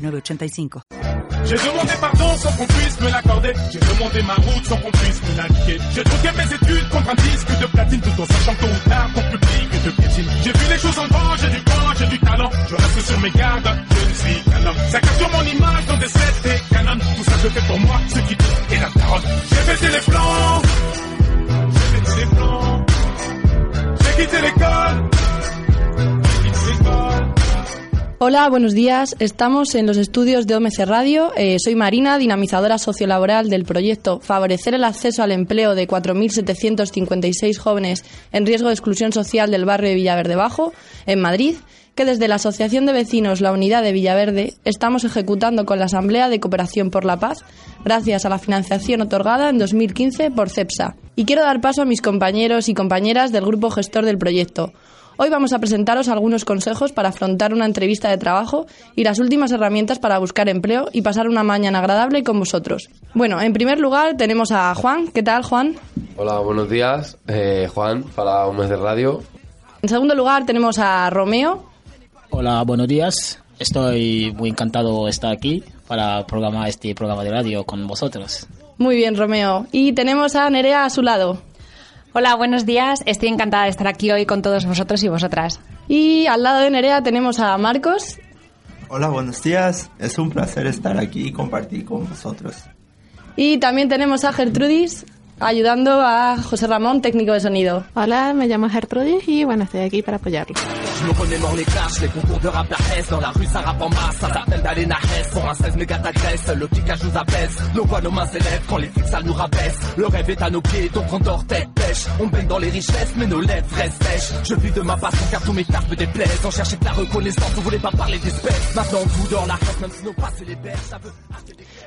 906985. J'ai demandé pardon sans qu'on puisse me l'accorder. J'ai demandé ma route sans qu'on puisse me l'indiquer. J'ai troqué mes études contre un disque de platine tout en sachant tôt ou tard ton public de piétine. J'ai vu les choses en grand, j'ai du temps, j'ai du talent. Je reste sur mes gardes, je ne suis qu'un homme. Ça capture mon image dans des sets et canons. Tout ça je fais pour moi, ce qui est la carotte. J'ai pété les plans, j'ai pété les plans. J'ai quitté l'école, Hola, buenos días. Estamos en los estudios de OMC Radio. Eh, soy Marina, dinamizadora sociolaboral del proyecto Favorecer el acceso al empleo de 4.756 jóvenes en riesgo de exclusión social del barrio de Villaverde Bajo, en Madrid, que desde la Asociación de Vecinos La Unidad de Villaverde estamos ejecutando con la Asamblea de Cooperación por la Paz, gracias a la financiación otorgada en 2015 por CEPSA. Y quiero dar paso a mis compañeros y compañeras del grupo gestor del proyecto. Hoy vamos a presentaros algunos consejos para afrontar una entrevista de trabajo y las últimas herramientas para buscar empleo y pasar una mañana agradable con vosotros. Bueno, en primer lugar tenemos a Juan. ¿Qué tal, Juan? Hola, buenos días. Eh, Juan, para un mes de radio. En segundo lugar tenemos a Romeo. Hola, buenos días. Estoy muy encantado de estar aquí para programar este programa de radio con vosotros. Muy bien, Romeo. Y tenemos a Nerea a su lado. Hola, buenos días. Estoy encantada de estar aquí hoy con todos vosotros y vosotras. Y al lado de Nerea tenemos a Marcos. Hola, buenos días. Es un placer estar aquí y compartir con vosotros. Y también tenemos a Gertrudis ayudando a José Ramón, técnico de sonido. Hola, me llamo Gertrudis y bueno, estoy aquí para apoyarlo.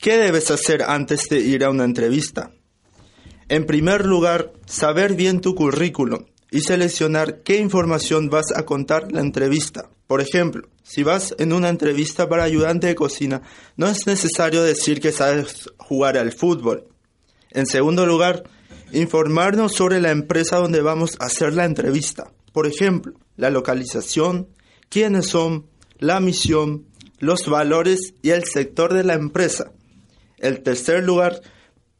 ¿Qué debes hacer antes de ir a una entrevista? En primer lugar, saber bien tu currículum y seleccionar qué información vas a contar la entrevista. Por ejemplo, si vas en una entrevista para ayudante de cocina, no es necesario decir que sabes jugar al fútbol. En segundo lugar, informarnos sobre la empresa donde vamos a hacer la entrevista. Por ejemplo, la localización, quiénes son, la misión, los valores y el sector de la empresa. En tercer lugar,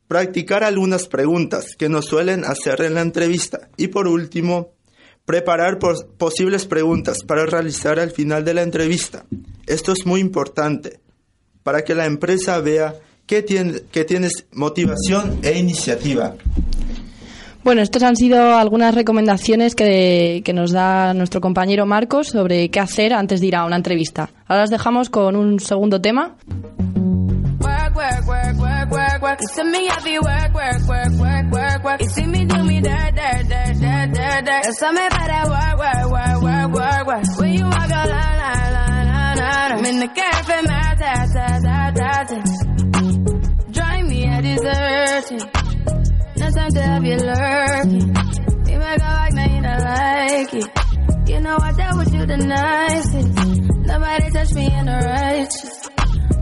practicar algunas preguntas que nos suelen hacer en la entrevista. Y por último, preparar pos posibles preguntas para realizar al final de la entrevista. Esto es muy importante para que la empresa vea que, tiene, que tienes motivación e iniciativa. Bueno, estas han sido algunas recomendaciones que, que, nos da nuestro compañero Marcos sobre qué hacer antes de ir a una entrevista. Ahora os dejamos con un segundo tema. You see me happy work, work, work, work, work, work. You see me do me dirt, dirt, dirt, dirt, dirt, dirt. You saw me better work, work, work, work, work, work. When you walk a line, line, line, line, line. I'm in the cafe, my ta, ta, ta, ta, ta. Drive me a desertion. No time to have you lurking. You make a like, now you don't like it. You know I dealt with you the nicest. Nobody touched me in the righteous.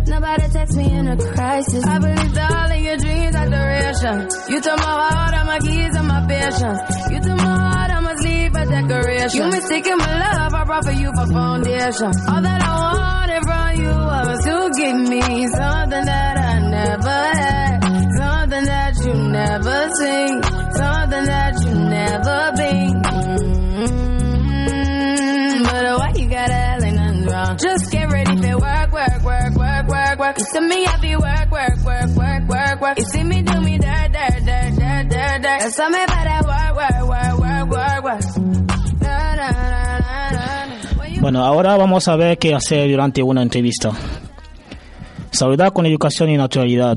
Nobody text me in a crisis. I believe all of your dreams are duration. You took my heart, all my keys, and my patience. You took my heart, I must leave a decoration. You mistaken my love, I brought for you for foundation. All that I wanted from you was to give me something that I never had. Bueno, ahora vamos a ver qué hacer durante una entrevista. Saludar con educación y naturalidad.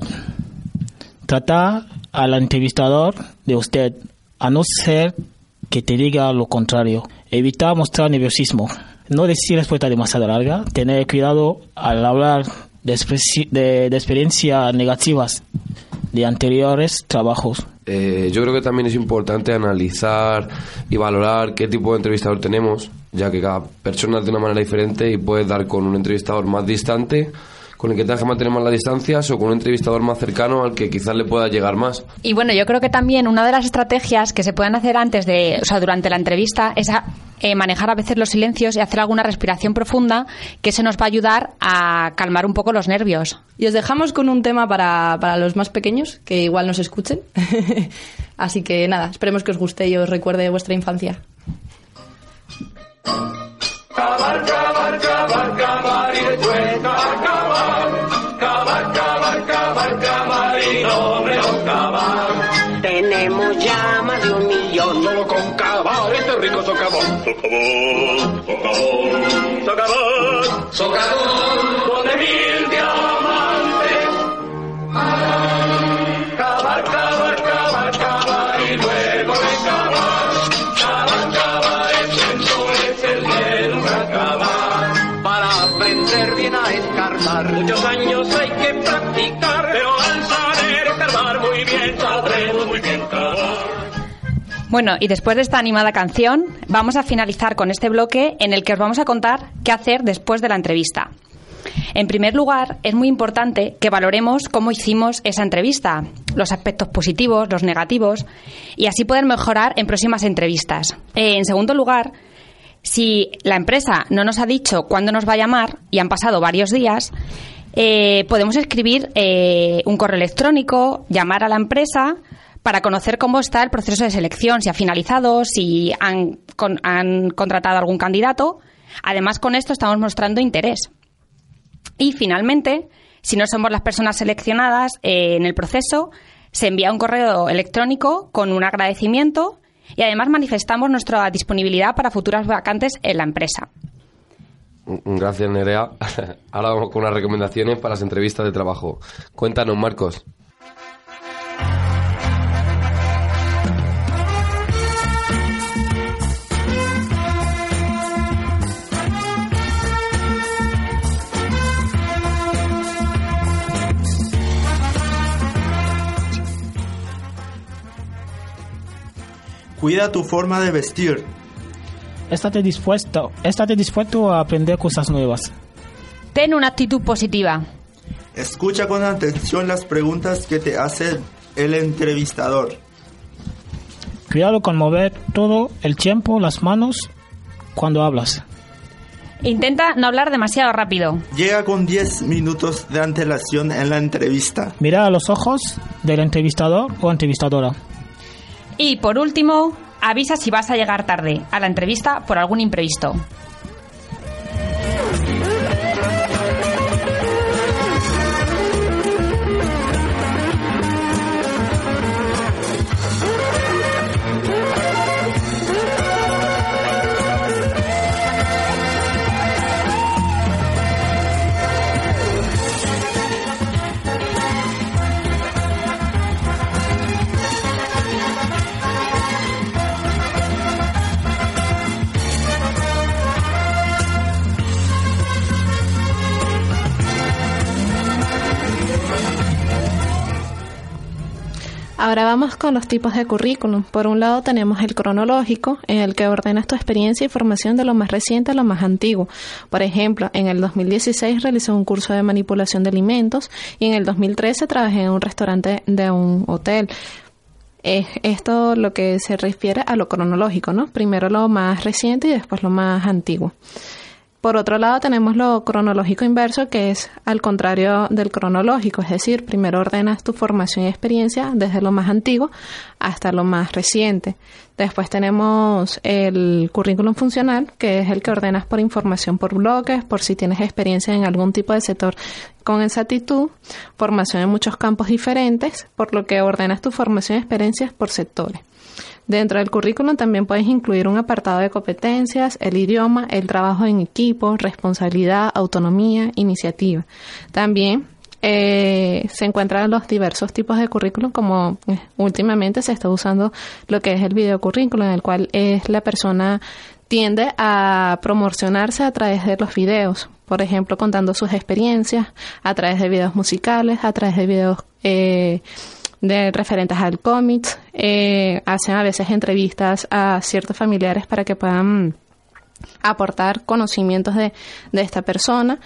Tratar al entrevistador de usted, a no ser que te diga lo contrario. Evitar mostrar nerviosismo. No decir respuesta demasiado larga. Tener cuidado al hablar de, de experiencias negativas de anteriores trabajos. Eh, yo creo que también es importante analizar y valorar qué tipo de entrevistador tenemos, ya que cada persona es de una manera diferente y puedes dar con un entrevistador más distante, con el que tengas que mantener más las distancias, o con un entrevistador más cercano al que quizás le pueda llegar más. Y bueno, yo creo que también una de las estrategias que se pueden hacer antes de, o sea, durante la entrevista es a- eh, manejar a veces los silencios y hacer alguna respiración profunda que se nos va a ayudar a calmar un poco los nervios. Y os dejamos con un tema para, para los más pequeños, que igual nos escuchen. Así que nada, esperemos que os guste y os recuerde vuestra infancia. Cabar, cabar, cabar, cabar y después cabar, cabar. Rico socavón. Socavón, socavón, socavón, socavón, con de mil diamantes. Cabar, cabar, cabar, cabar y luego recabar. Cabar, cabar, el tiempo es el de nunca acabar. Para aprender bien a escarbar. Muchos años Bueno, y después de esta animada canción, vamos a finalizar con este bloque en el que os vamos a contar qué hacer después de la entrevista. En primer lugar, es muy importante que valoremos cómo hicimos esa entrevista, los aspectos positivos, los negativos, y así poder mejorar en próximas entrevistas. Eh, en segundo lugar, si la empresa no nos ha dicho cuándo nos va a llamar y han pasado varios días, eh, podemos escribir eh, un correo electrónico, llamar a la empresa para conocer cómo está el proceso de selección, si ha finalizado, si han, con- contratado algún candidato. Además, con esto estamos mostrando interés. Y finalmente, si no somos las personas seleccionadas eh, en el proceso, se envía un correo electrónico con un agradecimiento y además manifestamos nuestra disponibilidad para futuras vacantes en la empresa. Gracias, Nerea. Ahora vamos con unas recomendaciones para las entrevistas de trabajo. Cuéntanos, Marcos. Cuida tu forma de vestir. Estate dispuesto, estate dispuesto a aprender cosas nuevas. Ten una actitud positiva. Escucha con atención las preguntas que te hace el entrevistador. Cuidado con mover todo el tiempo las manos cuando hablas. Intenta no hablar demasiado rápido. Llega con 10 minutos de antelación en la entrevista. Mira a los ojos del entrevistador o entrevistadora. Y por último, avisa si vas a llegar tarde a la entrevista por algún imprevisto. Ahora vamos con los tipos de currículum. Por un lado tenemos el cronológico, en el que ordenas tu experiencia y formación de lo más reciente a lo más antiguo. Por ejemplo, en el 2016 realicé un curso de manipulación de alimentos y en el 2013 trabajé en un restaurante de un hotel. Es esto lo que se refiere a lo cronológico, ¿no? Primero lo más reciente y después lo más antiguo. Por otro lado, tenemos lo cronológico inverso, que es al contrario del cronológico, es decir, primero ordenas tu formación y experiencia desde lo más antiguo hasta lo más reciente. Después tenemos el currículum funcional, que es el que ordenas por información por bloques, por si tienes experiencia en algún tipo de sector con exactitud, formación en muchos campos diferentes, por lo que ordenas tu formación y experiencias por sectores. Dentro del currículum también puedes incluir un apartado de competencias, el idioma, el trabajo en equipo, responsabilidad, autonomía, iniciativa. También eh, se encuentran los diversos tipos de currículum, como eh, últimamente se está usando lo que es el videocurrículum, en el cual es la persona tiende a promocionarse a través de los videos, por ejemplo, contando sus experiencias a través de videos musicales, a través de videos eh, de referentes al cómics, eh, hacen a veces entrevistas a ciertos familiares para que puedan aportar conocimientos de, de esta persona.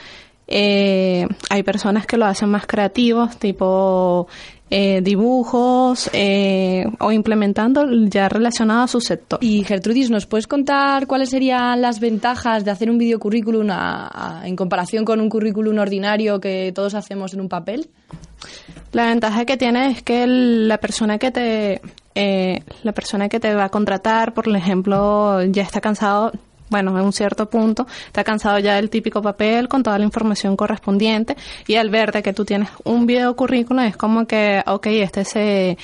Eh, hay personas que lo hacen más creativos, tipo eh, dibujos eh, o implementando ya relacionado a su sector. Y Gertrudis, ¿nos puedes contar cuáles serían las ventajas de hacer un videocurrículum a- a- en comparación con un currículum ordinario que todos hacemos en un papel? La ventaja que tiene es que el- la persona que te eh, la persona que te va a contratar, por ejemplo, ya está cansado, bueno, en un cierto punto, está cansado ya del típico papel con toda la información correspondiente y al ver de que tú tienes un video currículum es como que, ok, este se,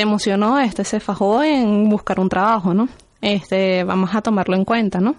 emocionó, este se fajó en buscar un trabajo, ¿no? Este, vamos a tomarlo en cuenta, ¿no?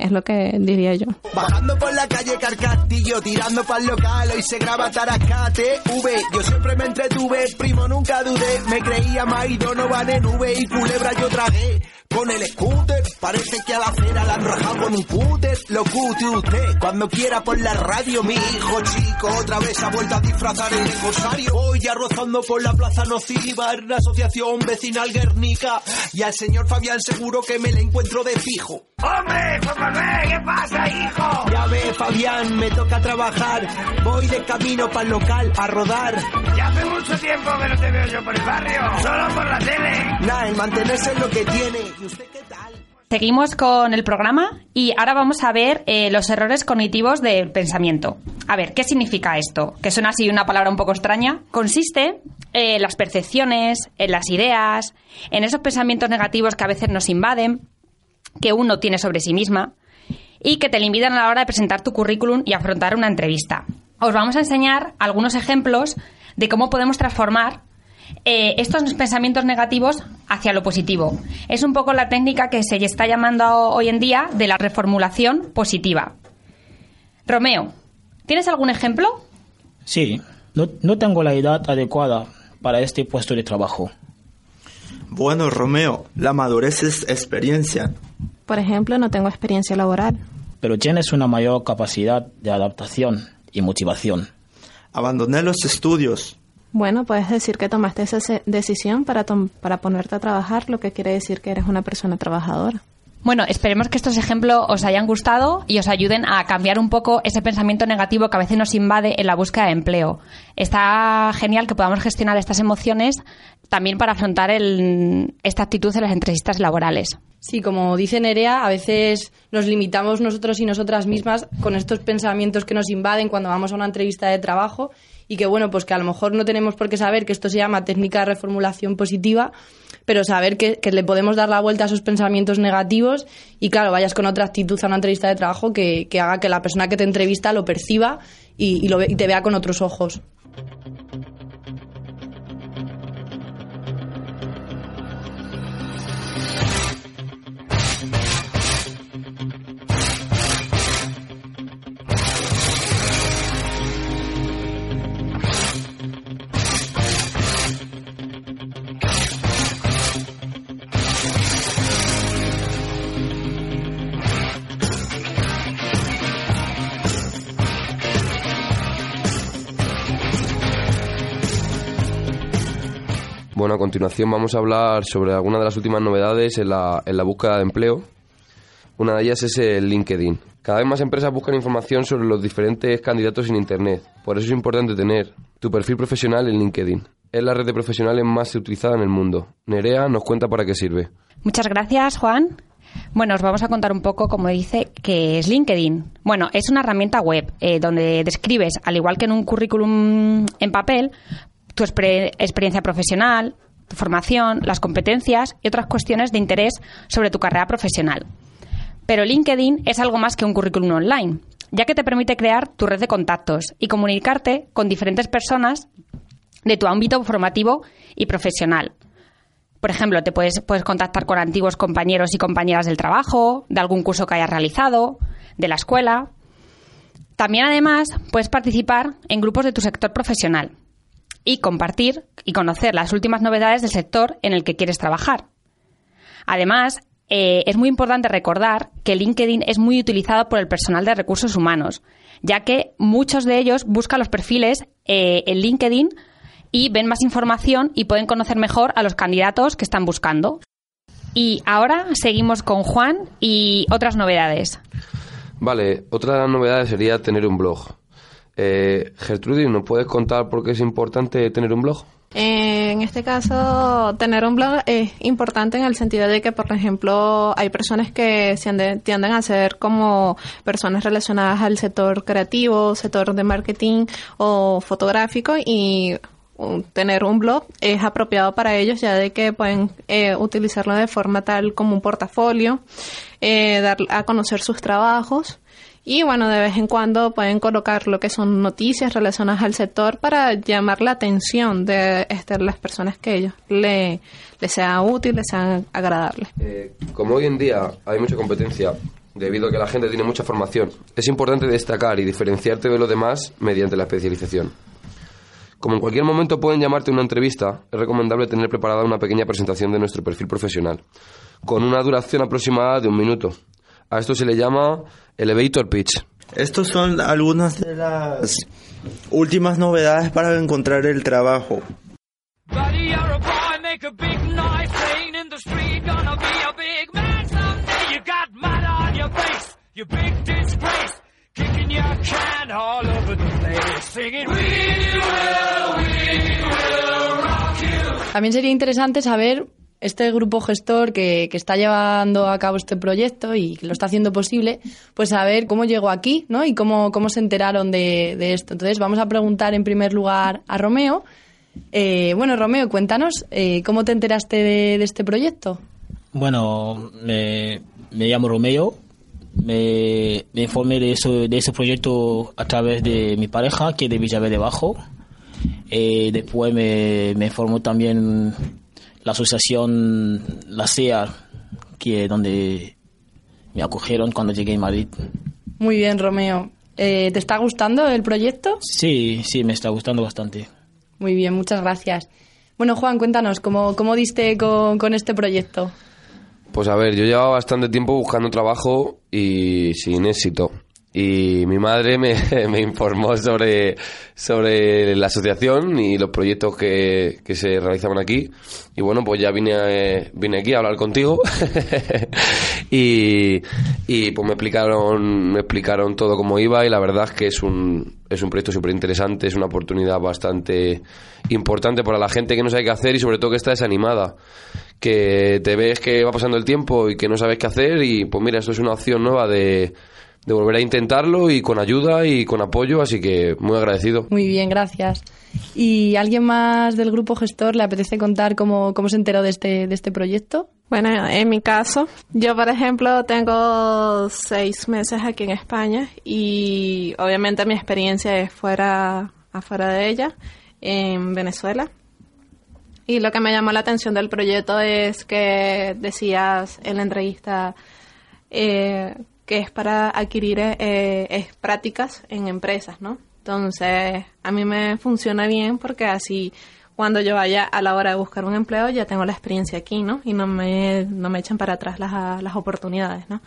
Es lo que diría yo. Bajando por la calle Carcatillo, tirando pa'l local, hoy se graba Tarascate, V. Yo siempre me entretuve, primo nunca dudé, me creía Mike Donovan en V y culebra yo tragué. Con el scooter, parece que a la acera la han rajado con un cúter. Lo cute usted, cuando quiera por la radio, mi hijo chico otra vez ha vuelto a disfrazar el aniversario. Voy ya rozando por la plaza nociva, en la asociación vecinal Guernica. Y al señor Fabián seguro que me le encuentro de fijo. ¡Hombre, Juan Manuel, qué pasa, hijo! Ya ve, Fabián, me toca trabajar. Voy de camino para el local a rodar. Ya hace mucho tiempo que no te veo yo por el barrio, solo por la tele. Nah, el mantenerse es lo que tiene. Seguimos con el programa y ahora vamos a ver eh, los errores cognitivos del pensamiento. A ver, ¿qué significa esto? Que suena así una palabra un poco extraña. Consiste en las percepciones, en las ideas, en esos pensamientos negativos que a veces nos invaden, que uno tiene sobre sí misma y que te limitan a la hora de presentar tu currículum y afrontar una entrevista. Os vamos a enseñar algunos ejemplos de cómo podemos transformar eh, estos pensamientos negativos hacia lo positivo. Es un poco la técnica que se está llamando hoy en día de la reformulación positiva. Romeo, ¿tienes algún ejemplo? Sí, no, no tengo la edad adecuada para este puesto de trabajo. Bueno, Romeo, la madurez es experiencia. Por ejemplo, no tengo experiencia laboral. Pero tienes una mayor capacidad de adaptación y motivación. Abandoné los estudios. Bueno, puedes decir que tomaste esa decisión para, tom- para ponerte a trabajar, lo que quiere decir que eres una persona trabajadora. Bueno, esperemos que estos ejemplos os hayan gustado y os ayuden a cambiar un poco ese pensamiento negativo que a veces nos invade en la búsqueda de empleo. Está genial que podamos gestionar estas emociones también para afrontar el- esta actitud en las entrevistas laborales. Sí, como dice Nerea, a veces nos limitamos nosotros y nosotras mismas con estos pensamientos que nos invaden cuando vamos a una entrevista de trabajo y que bueno, pues que a lo mejor no tenemos por qué saber que esto se llama técnica de reformulación positiva, pero saber que, que le podemos dar la vuelta a esos pensamientos negativos y claro, vayas con otra actitud a una entrevista de trabajo que, que haga que la persona que te entrevista lo perciba y, lo y te vea con otros ojos. Continuación vamos a hablar sobre algunas de las últimas novedades en la, en la búsqueda de empleo. Una de ellas es el LinkedIn. Cada vez más empresas buscan información sobre los diferentes candidatos en Internet. Por eso es importante tener tu perfil profesional en LinkedIn. Es la red de profesionales más utilizada en el mundo. Nerea nos cuenta para qué sirve. Muchas gracias, Juan. Bueno, os vamos a contar un poco, como dice, qué es LinkedIn. Bueno, es una herramienta web eh, donde describes, al igual que en un currículum en papel, tu exper- experiencia profesional, tu formación, las competencias y otras cuestiones de interés sobre tu carrera profesional. Pero LinkedIn es algo más que un currículum online, ya que te permite crear tu red de contactos y comunicarte con diferentes personas de tu ámbito formativo y profesional. Por ejemplo, te puedes, puedes contactar con antiguos compañeros y compañeras del trabajo, de algún curso que hayas realizado, de la escuela. También, además, puedes participar en grupos de tu sector profesional y compartir y conocer las últimas novedades del sector en el que quieres trabajar. Además, eh, es muy importante recordar que LinkedIn es muy utilizado por el personal de recursos humanos, ya que muchos de ellos buscan los perfiles eh, en LinkedIn y ven más información y pueden conocer mejor a los candidatos que están buscando. Y ahora seguimos con Juan y otras novedades. Vale, otra novedades sería tener un blog. Eh, Gertrudis, ¿nos puedes contar por qué es importante tener un blog? Eh, En este caso, tener un blog es importante en el sentido de que, por ejemplo, hay personas que tienden, a ser como personas relacionadas al sector creativo, sector de marketing o fotográfico y tener un blog es apropiado para ellos ya de que pueden eh, utilizarlo de forma tal como un portafolio, eh, dar a conocer sus trabajos y bueno, de vez en cuando pueden colocar lo que son noticias relacionadas al sector para llamar la atención de este, las personas que ellos le, les sea útil, les sea agradable. Eh, como hoy en día hay mucha competencia, debido a que la gente tiene mucha formación, es importante destacar y diferenciarte de los demás mediante la especialización. Como en cualquier momento pueden llamarte a una entrevista, es recomendable tener preparada una pequeña presentación de nuestro perfil profesional, con una duración aproximada de un minuto. A esto se le llama elevator pitch. Estos son algunas de las últimas novedades para encontrar el trabajo. También sería interesante saber este grupo gestor que, que está llevando a cabo este proyecto y que lo está haciendo posible, pues saber cómo llegó aquí, ¿no? Y cómo, cómo se enteraron de, de esto. Entonces vamos a preguntar en primer lugar a Romeo. Eh, bueno, Romeo, cuéntanos, eh, ¿cómo te enteraste de, este proyecto? Bueno, me, me llamo Romeo. Me, me informé de, eso, de ese proyecto a través de mi pareja, que es de Villaverde Bajo. Eh, después me, me informó también la asociación La SEA, que es donde me acogieron cuando llegué a Madrid. Muy bien, Romeo. Eh, ¿Te está gustando el proyecto? Sí, sí, me está gustando bastante. Muy bien, muchas gracias. Bueno, Juan, cuéntanos, ¿cómo, cómo diste con, con este proyecto? Pues a ver, yo llevaba bastante tiempo buscando trabajo y sin éxito. Y mi madre me, me informó sobre, sobre la asociación y los proyectos que, que se realizaban aquí. Y bueno, pues ya vine, vine aquí a hablar contigo. y, y pues me explicaron, me explicaron todo cómo iba y la verdad es que es un, es un proyecto súper interesante, es una oportunidad bastante importante para la gente que no sabe qué hacer y sobre todo que está desanimada que te ves que va pasando el tiempo y que no sabes qué hacer y pues mira, esto es una opción nueva de, de volver a intentarlo y con ayuda y con apoyo, así que muy agradecido. Muy bien, gracias. ¿Y alguien más del grupo gestor le apetece contar cómo, cómo se enteró de este, de este proyecto? Bueno, en mi caso, yo por ejemplo tengo seis meses aquí en España y obviamente mi experiencia es fuera, afuera de ella, en Venezuela. Y lo que me llamó la atención del proyecto es que decías en la entrevista eh, que es para adquirir eh, es prácticas en empresas, ¿no? Entonces, a mí me funciona bien porque así cuando yo vaya a la hora de buscar un empleo ya tengo la experiencia aquí, ¿no? Y no me, no me echan para atrás las, las oportunidades, ¿no?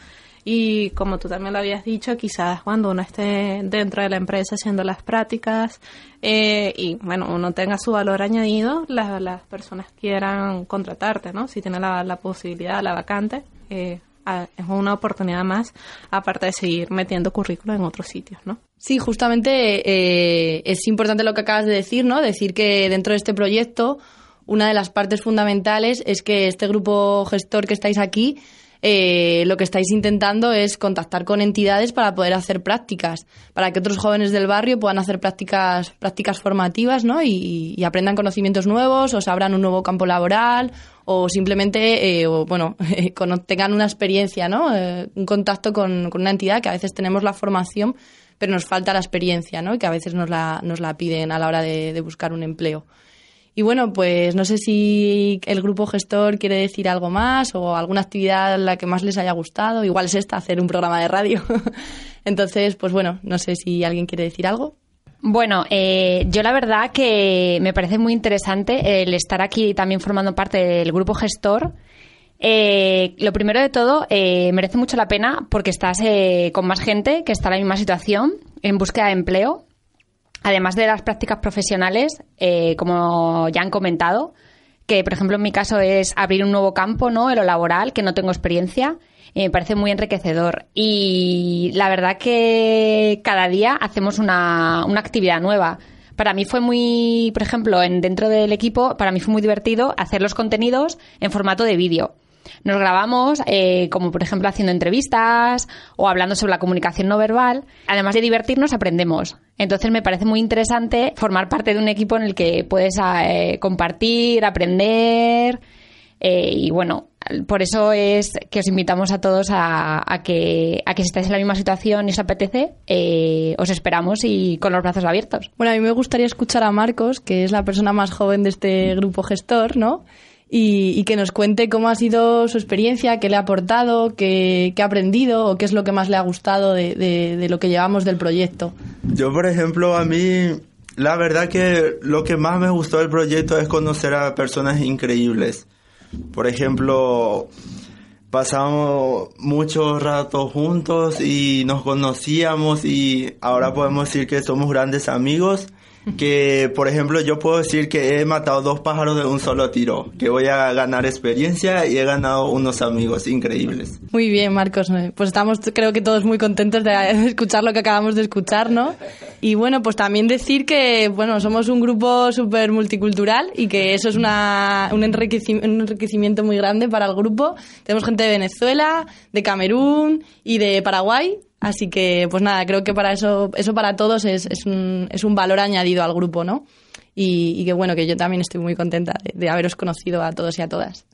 Y como tú también lo habías dicho, quizás cuando uno esté dentro de la empresa haciendo las prácticas eh, y, bueno, uno tenga su valor añadido, las, las personas quieran contratarte, ¿no? Si tiene la, la posibilidad, la vacante, eh, es una oportunidad más, aparte de seguir metiendo currículo en otros sitios, ¿no? Sí, justamente eh, es importante lo que acabas de decir, ¿no? Decir que dentro de este proyecto una de las partes fundamentales es que este grupo gestor que estáis aquí eh, lo que estáis intentando es contactar con entidades para poder hacer prácticas, para que otros jóvenes del barrio puedan hacer prácticas, prácticas formativas ¿no? y, y aprendan conocimientos nuevos o se abran un nuevo campo laboral o simplemente eh, o, bueno, tengan una experiencia, ¿no? Eh, un contacto con, una entidad que a veces tenemos la formación pero nos falta la experiencia, ¿no? Y que a veces nos la, nos la piden a la hora de buscar un empleo. Y bueno, pues no sé si el grupo gestor quiere decir algo más o alguna actividad la que más les haya gustado. Igual es esta, hacer un programa de radio. Entonces, pues bueno, no sé si alguien quiere decir algo. Bueno, eh, yo la verdad que me parece muy interesante el estar aquí también formando parte del grupo gestor. Eh, lo primero de todo, eh, merece mucho la pena porque estás eh, con más gente que está en la misma situación, en búsqueda de empleo. Además de las prácticas profesionales, eh, como ya han comentado, que por ejemplo en mi caso es abrir un nuevo campo, ¿no? En lo laboral, que no tengo experiencia. y me parece muy enriquecedor. Y la verdad que cada día hacemos una, una actividad nueva. Para mí fue muy, por ejemplo, en, dentro del equipo, para mí fue muy divertido hacer los contenidos en formato de vídeo. Nos grabamos, eh, como por ejemplo haciendo entrevistas o hablando sobre la comunicación no verbal. Además de divertirnos, aprendemos. Entonces me parece muy interesante formar parte de un equipo en el que puedes eh, compartir, aprender. eh, y bueno, por eso es que os invitamos a todos a, a que, a que si estáis en la misma situación y os apetece, eh, os esperamos y con los brazos abiertos. Bueno, a mí me gustaría escuchar a Marcos, que es la persona más joven de este grupo gestor, ¿no? Y, que nos cuente cómo ha sido su experiencia, qué le ha aportado, qué, ha aprendido o qué es lo que más le ha gustado de, de- lo que llevamos del proyecto. Yo, por ejemplo, a mí, la verdad que lo que más me gustó del proyecto es conocer a personas increíbles. Por ejemplo, pasamos mucho rato juntos y nos conocíamos y ahora podemos decir que somos grandes amigos. Que, por ejemplo, yo puedo decir que he matado dos pájaros de un solo tiro, que voy a ganar experiencia y he ganado unos amigos increíbles. Muy bien, Marcos. Pues estamos, creo que todos muy contentos de escuchar lo que acabamos de escuchar, ¿no? Y bueno, pues también decir que, bueno, somos un grupo súper multicultural y que eso es una, un, enriqueci- un enriquecimiento muy grande para el grupo. Tenemos gente de Venezuela, de Camerún y de Paraguay. Así que, pues nada, creo que para eso, eso para todos es, es, un, es un valor añadido al grupo, ¿no? Y, y que bueno, que yo también estoy muy contenta de, de haberos conocido a todos y a todas.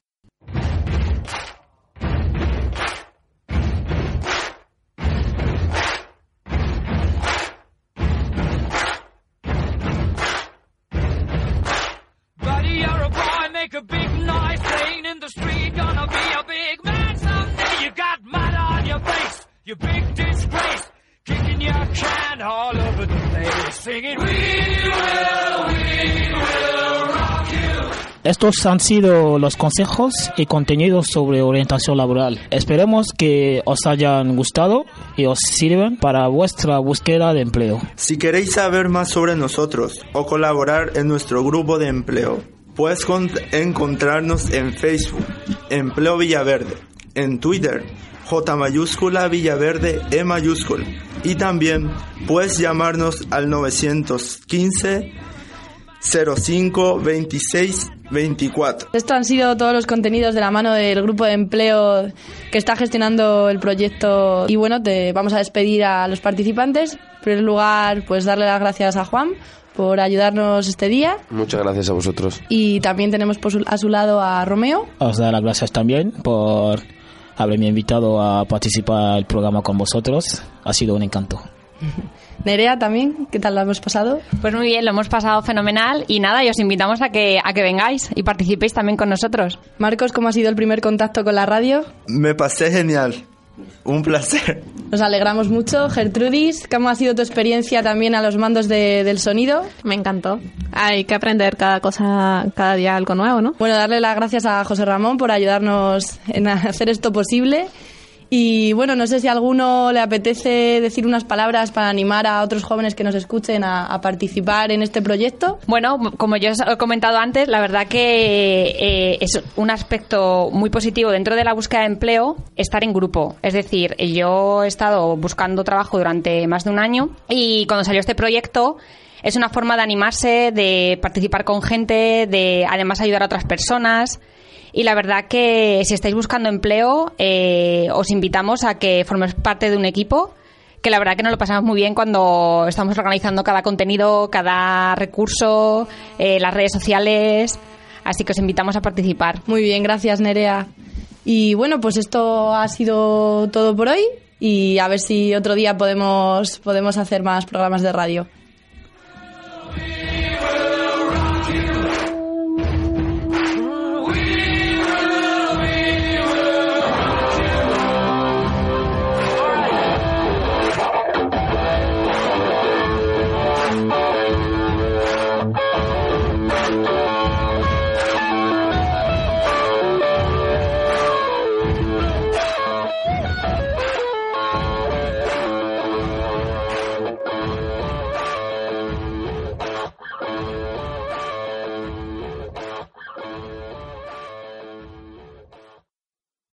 You're a singing, We will, we will rock you. Estos han sido los consejos y contenidos sobre orientación laboral. Esperemos que os hayan gustado y os sirvan para vuestra búsqueda de empleo. Si queréis saber más sobre nosotros o colaborar en nuestro grupo de empleo, puedes con- encontrarnos en Facebook, Empleo Villaverde, en Twitter, J mayúscula Villaverde E mayúscula. Y también puedes llamarnos al 915 05 26 24. Estos han sido todos los contenidos de la mano del grupo de empleo que está gestionando el proyecto. Y bueno, te vamos a despedir a los participantes. En primer lugar, pues darle las gracias a Juan por ayudarnos este día. Muchas gracias a vosotros. Y también tenemos por su- a su lado a Romeo. Os doy las gracias también por haberme invitado a participar al programa con vosotros. Ha sido un encanto. Nerea también, ¿qué tal lo hemos pasado? Pues muy bien, lo hemos pasado fenomenal y nada, y os invitamos a que, a que vengáis y participéis también con nosotros. Marcos, ¿cómo ha sido el primer contacto con la radio? Me pasé genial. Un placer. Nos alegramos mucho. Gertrudis, ¿cómo ha sido tu experiencia también a los mandos de- del sonido? Me encantó. Hay que aprender cada cosa, cada día algo nuevo, ¿no? Bueno, darle las gracias a José Ramón por ayudarnos en hacer esto posible. Y bueno, no sé si alguno le apetece decir unas palabras para animar a otros jóvenes que nos escuchen a, a participar en este proyecto. Bueno, como yo os he comentado antes, la verdad que eh, es un aspecto muy positivo dentro de la búsqueda de empleo estar en grupo. Es decir, yo he estado buscando trabajo durante más de un año y cuando salió este proyecto es una forma de animarse, de participar con gente, de además ayudar a otras personas. Y la verdad que si estáis buscando empleo, eh, os invitamos a que forméis parte de un equipo que la verdad que nos lo pasamos muy bien cuando estamos organizando cada contenido, cada recurso, eh, las redes sociales. Así que os invitamos a participar. Muy bien, gracias Nerea. Y bueno, pues esto ha sido todo por hoy y a ver si otro día podemos, podemos hacer más programas de radio.